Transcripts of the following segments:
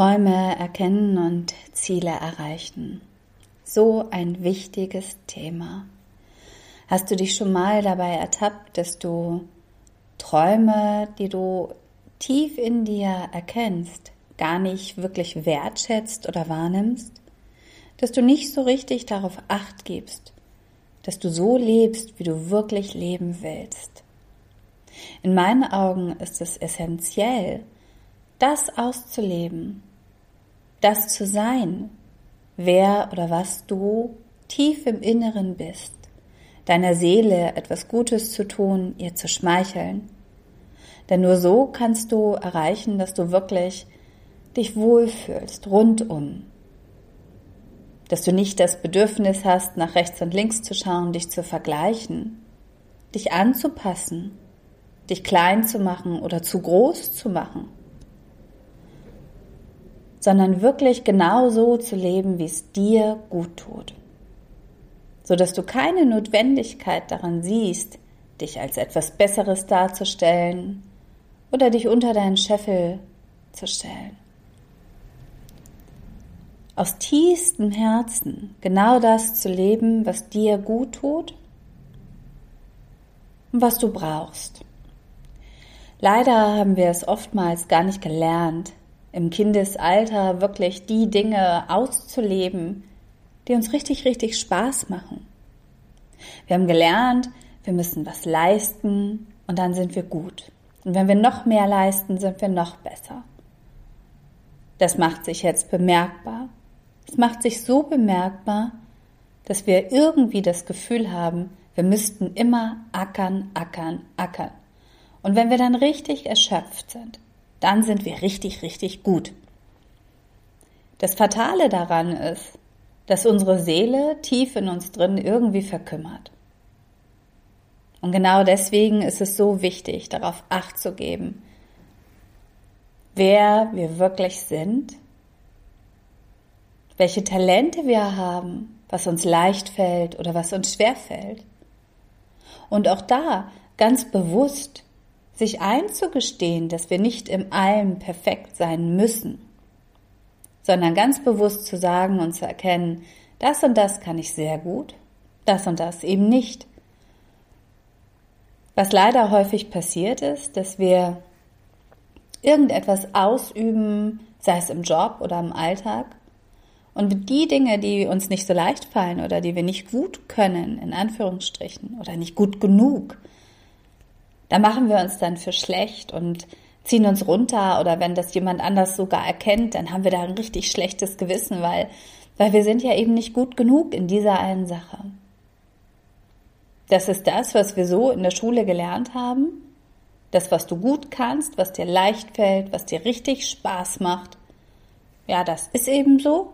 Träume erkennen und Ziele erreichen. So ein wichtiges Thema. Hast du dich schon mal dabei ertappt, dass du Träume, die du tief in dir erkennst, gar nicht wirklich wertschätzt oder wahrnimmst? Dass du nicht so richtig darauf acht gibst, dass du so lebst, wie du wirklich leben willst? In meinen Augen ist es essentiell, das auszuleben, das zu sein, wer oder was du tief im Inneren bist deiner Seele etwas Gutes zu tun, ihr zu schmeicheln. Denn nur so kannst du erreichen, dass du wirklich dich wohlfühlst, rundum. Dass du nicht das Bedürfnis hast, nach rechts und links zu schauen, dich zu vergleichen, dich anzupassen, dich klein zu machen oder zu groß zu machen, sondern wirklich genau so zu leben, wie es dir gut tut so dass du keine Notwendigkeit daran siehst, dich als etwas Besseres darzustellen oder dich unter deinen Scheffel zu stellen. Aus tiefstem Herzen genau das zu leben, was dir gut tut und was du brauchst. Leider haben wir es oftmals gar nicht gelernt, im Kindesalter wirklich die Dinge auszuleben, die uns richtig, richtig Spaß machen. Wir haben gelernt, wir müssen was leisten und dann sind wir gut. Und wenn wir noch mehr leisten, sind wir noch besser. Das macht sich jetzt bemerkbar. Es macht sich so bemerkbar, dass wir irgendwie das Gefühl haben, wir müssten immer ackern, ackern, ackern. Und wenn wir dann richtig erschöpft sind, dann sind wir richtig, richtig gut. Das Fatale daran ist, dass unsere Seele tief in uns drin irgendwie verkümmert. Und genau deswegen ist es so wichtig, darauf acht zu geben, wer wir wirklich sind, welche Talente wir haben, was uns leicht fällt oder was uns schwer fällt. Und auch da ganz bewusst sich einzugestehen, dass wir nicht im Allem perfekt sein müssen sondern ganz bewusst zu sagen und zu erkennen, das und das kann ich sehr gut, das und das eben nicht. Was leider häufig passiert ist, dass wir irgendetwas ausüben, sei es im Job oder im Alltag, und die Dinge, die uns nicht so leicht fallen oder die wir nicht gut können, in Anführungsstrichen, oder nicht gut genug, da machen wir uns dann für schlecht und ziehen uns runter oder wenn das jemand anders sogar erkennt, dann haben wir da ein richtig schlechtes Gewissen, weil, weil wir sind ja eben nicht gut genug in dieser einen Sache. Das ist das, was wir so in der Schule gelernt haben. Das, was du gut kannst, was dir leicht fällt, was dir richtig Spaß macht. Ja, das ist eben so.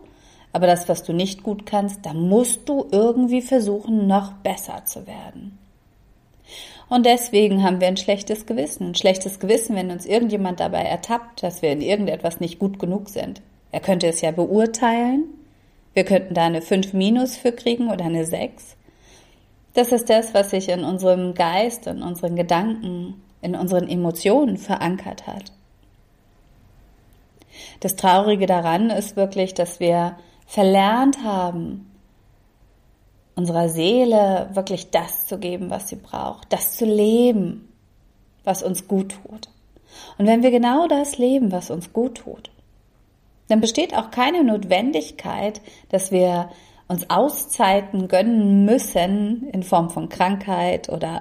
Aber das, was du nicht gut kannst, da musst du irgendwie versuchen, noch besser zu werden. Und deswegen haben wir ein schlechtes Gewissen. Ein schlechtes Gewissen, wenn uns irgendjemand dabei ertappt, dass wir in irgendetwas nicht gut genug sind. Er könnte es ja beurteilen. Wir könnten da eine 5 minus für kriegen oder eine 6. Das ist das, was sich in unserem Geist, in unseren Gedanken, in unseren Emotionen verankert hat. Das Traurige daran ist wirklich, dass wir verlernt haben, unserer Seele wirklich das zu geben, was sie braucht, das zu leben, was uns gut tut. Und wenn wir genau das leben, was uns gut tut, dann besteht auch keine Notwendigkeit, dass wir uns Auszeiten gönnen müssen in Form von Krankheit oder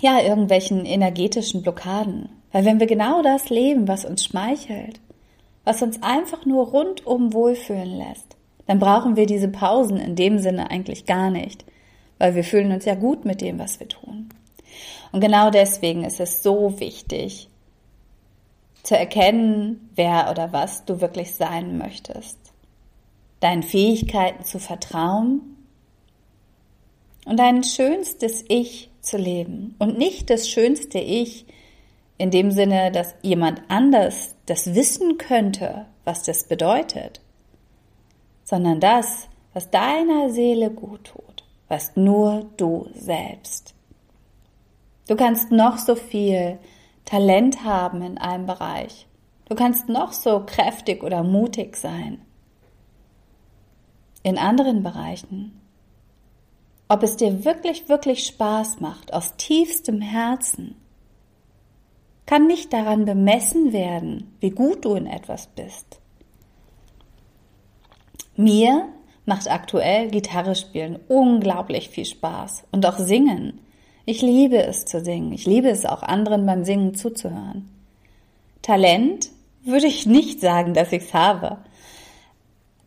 ja, irgendwelchen energetischen Blockaden. Weil wenn wir genau das leben, was uns schmeichelt, was uns einfach nur rundum wohlfühlen lässt, dann brauchen wir diese Pausen in dem Sinne eigentlich gar nicht, weil wir fühlen uns ja gut mit dem, was wir tun. Und genau deswegen ist es so wichtig, zu erkennen, wer oder was du wirklich sein möchtest, deinen Fähigkeiten zu vertrauen und dein schönstes Ich zu leben. Und nicht das schönste Ich in dem Sinne, dass jemand anders das wissen könnte, was das bedeutet, sondern das, was deiner Seele gut tut, was nur du selbst. Du kannst noch so viel Talent haben in einem Bereich. Du kannst noch so kräftig oder mutig sein. In anderen Bereichen. Ob es dir wirklich, wirklich Spaß macht, aus tiefstem Herzen, kann nicht daran bemessen werden, wie gut du in etwas bist. Mir macht aktuell Gitarre spielen unglaublich viel Spaß und auch singen. Ich liebe es zu singen. Ich liebe es auch anderen beim Singen zuzuhören. Talent würde ich nicht sagen, dass ich es habe.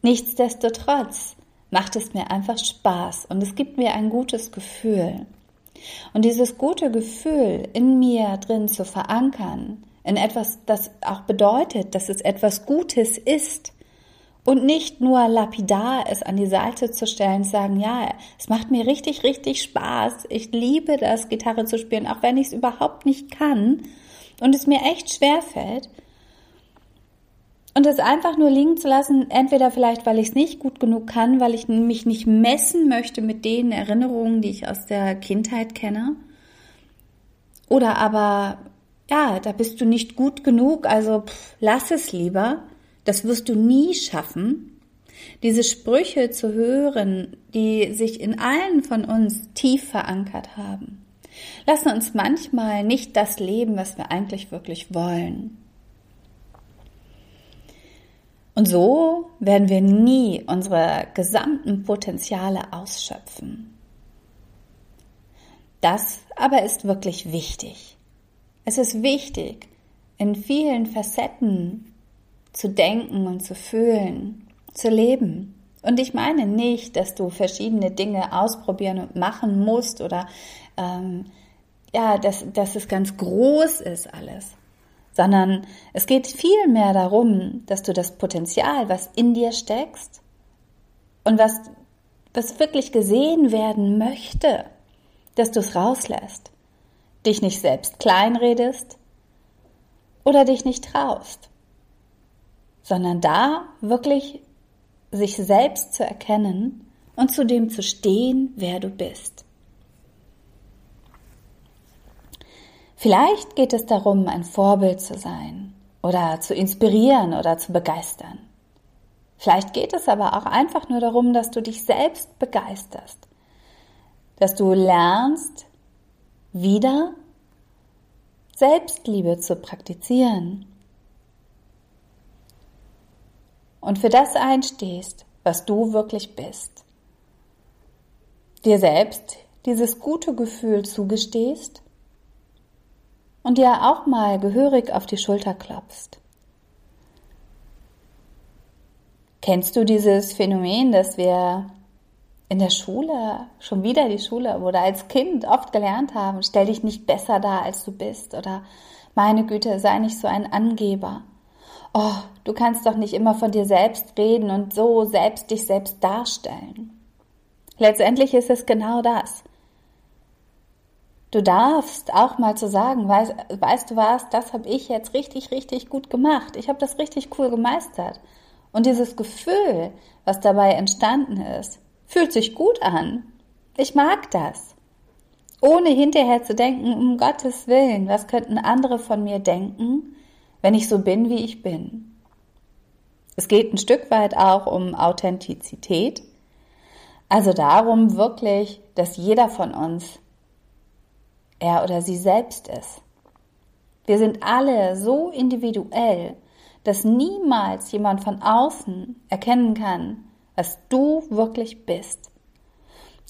Nichtsdestotrotz macht es mir einfach Spaß und es gibt mir ein gutes Gefühl. Und dieses gute Gefühl in mir drin zu verankern, in etwas, das auch bedeutet, dass es etwas Gutes ist, und nicht nur lapidar es an die Seite zu stellen, zu sagen, ja, es macht mir richtig, richtig Spaß. Ich liebe das, Gitarre zu spielen, auch wenn ich es überhaupt nicht kann und es mir echt schwer fällt. Und es einfach nur liegen zu lassen, entweder vielleicht, weil ich es nicht gut genug kann, weil ich mich nicht messen möchte mit den Erinnerungen, die ich aus der Kindheit kenne. Oder aber, ja, da bist du nicht gut genug, also pff, lass es lieber. Das wirst du nie schaffen. Diese Sprüche zu hören, die sich in allen von uns tief verankert haben, lassen uns manchmal nicht das leben, was wir eigentlich wirklich wollen. Und so werden wir nie unsere gesamten Potenziale ausschöpfen. Das aber ist wirklich wichtig. Es ist wichtig, in vielen Facetten zu denken und zu fühlen, zu leben. Und ich meine nicht, dass du verschiedene Dinge ausprobieren und machen musst oder ähm, ja, dass, dass es ganz groß ist alles, sondern es geht vielmehr darum, dass du das Potenzial, was in dir steckst und was, was wirklich gesehen werden möchte, dass du es rauslässt, dich nicht selbst kleinredest oder dich nicht traust sondern da wirklich sich selbst zu erkennen und zu dem zu stehen, wer du bist. Vielleicht geht es darum, ein Vorbild zu sein oder zu inspirieren oder zu begeistern. Vielleicht geht es aber auch einfach nur darum, dass du dich selbst begeisterst, dass du lernst, wieder Selbstliebe zu praktizieren und für das einstehst, was du wirklich bist. Dir selbst dieses gute Gefühl zugestehst und dir auch mal gehörig auf die Schulter klopfst. Kennst du dieses Phänomen, dass wir in der Schule, schon wieder die Schule oder als Kind oft gelernt haben, stell dich nicht besser dar, als du bist oder meine Güte, sei nicht so ein Angeber oh, du kannst doch nicht immer von dir selbst reden und so selbst dich selbst darstellen. Letztendlich ist es genau das. Du darfst auch mal zu sagen, weißt, weißt du was, das habe ich jetzt richtig, richtig gut gemacht. Ich habe das richtig cool gemeistert. Und dieses Gefühl, was dabei entstanden ist, fühlt sich gut an. Ich mag das. Ohne hinterher zu denken, um Gottes Willen, was könnten andere von mir denken? Wenn ich so bin, wie ich bin. Es geht ein Stück weit auch um Authentizität, also darum wirklich, dass jeder von uns er oder sie selbst ist. Wir sind alle so individuell, dass niemals jemand von außen erkennen kann, was du wirklich bist.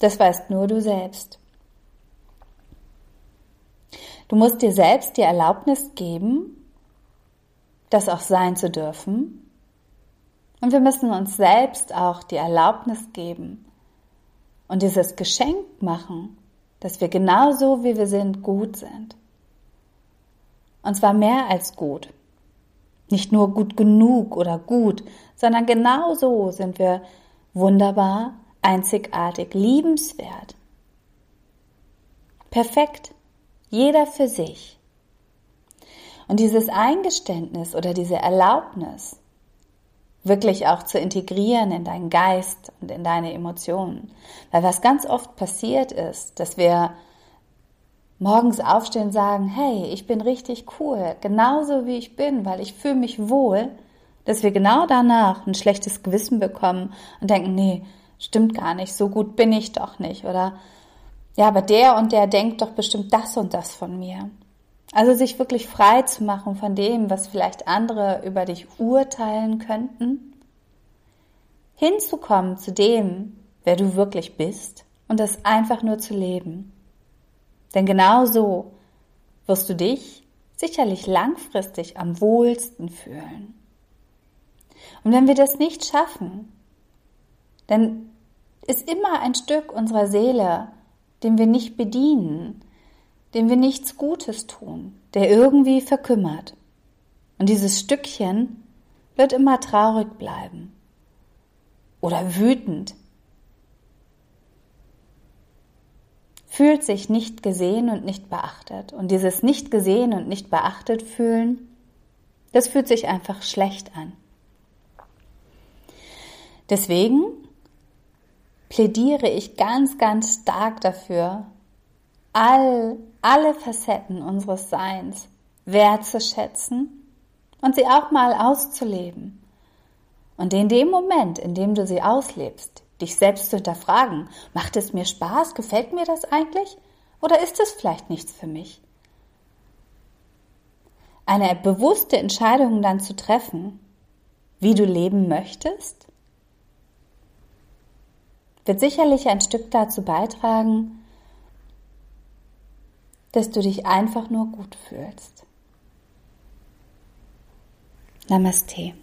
Das weißt nur du selbst. Du musst dir selbst die Erlaubnis geben, das auch sein zu dürfen. Und wir müssen uns selbst auch die Erlaubnis geben und dieses Geschenk machen, dass wir genauso wie wir sind gut sind. Und zwar mehr als gut. Nicht nur gut genug oder gut, sondern genau so sind wir wunderbar, einzigartig, liebenswert. Perfekt. Jeder für sich. Und dieses Eingeständnis oder diese Erlaubnis, wirklich auch zu integrieren in deinen Geist und in deine Emotionen. Weil was ganz oft passiert ist, dass wir morgens aufstehen und sagen, hey, ich bin richtig cool, genauso wie ich bin, weil ich fühle mich wohl, dass wir genau danach ein schlechtes Gewissen bekommen und denken, nee, stimmt gar nicht, so gut bin ich doch nicht oder ja, aber der und der denkt doch bestimmt das und das von mir. Also sich wirklich frei zu machen von dem, was vielleicht andere über dich urteilen könnten, hinzukommen zu dem, wer du wirklich bist und das einfach nur zu leben. Denn genau so wirst du dich sicherlich langfristig am wohlsten fühlen. Und wenn wir das nicht schaffen, dann ist immer ein Stück unserer Seele, dem wir nicht bedienen, dem wir nichts Gutes tun, der irgendwie verkümmert. Und dieses Stückchen wird immer traurig bleiben oder wütend, fühlt sich nicht gesehen und nicht beachtet. Und dieses nicht gesehen und nicht beachtet fühlen, das fühlt sich einfach schlecht an. Deswegen plädiere ich ganz, ganz stark dafür, all, alle Facetten unseres Seins wertzuschätzen und sie auch mal auszuleben. Und in dem Moment, in dem du sie auslebst, dich selbst zu hinterfragen, macht es mir Spaß, gefällt mir das eigentlich oder ist es vielleicht nichts für mich? Eine bewusste Entscheidung dann zu treffen, wie du leben möchtest, wird sicherlich ein Stück dazu beitragen, dass du dich einfach nur gut fühlst. Namaste.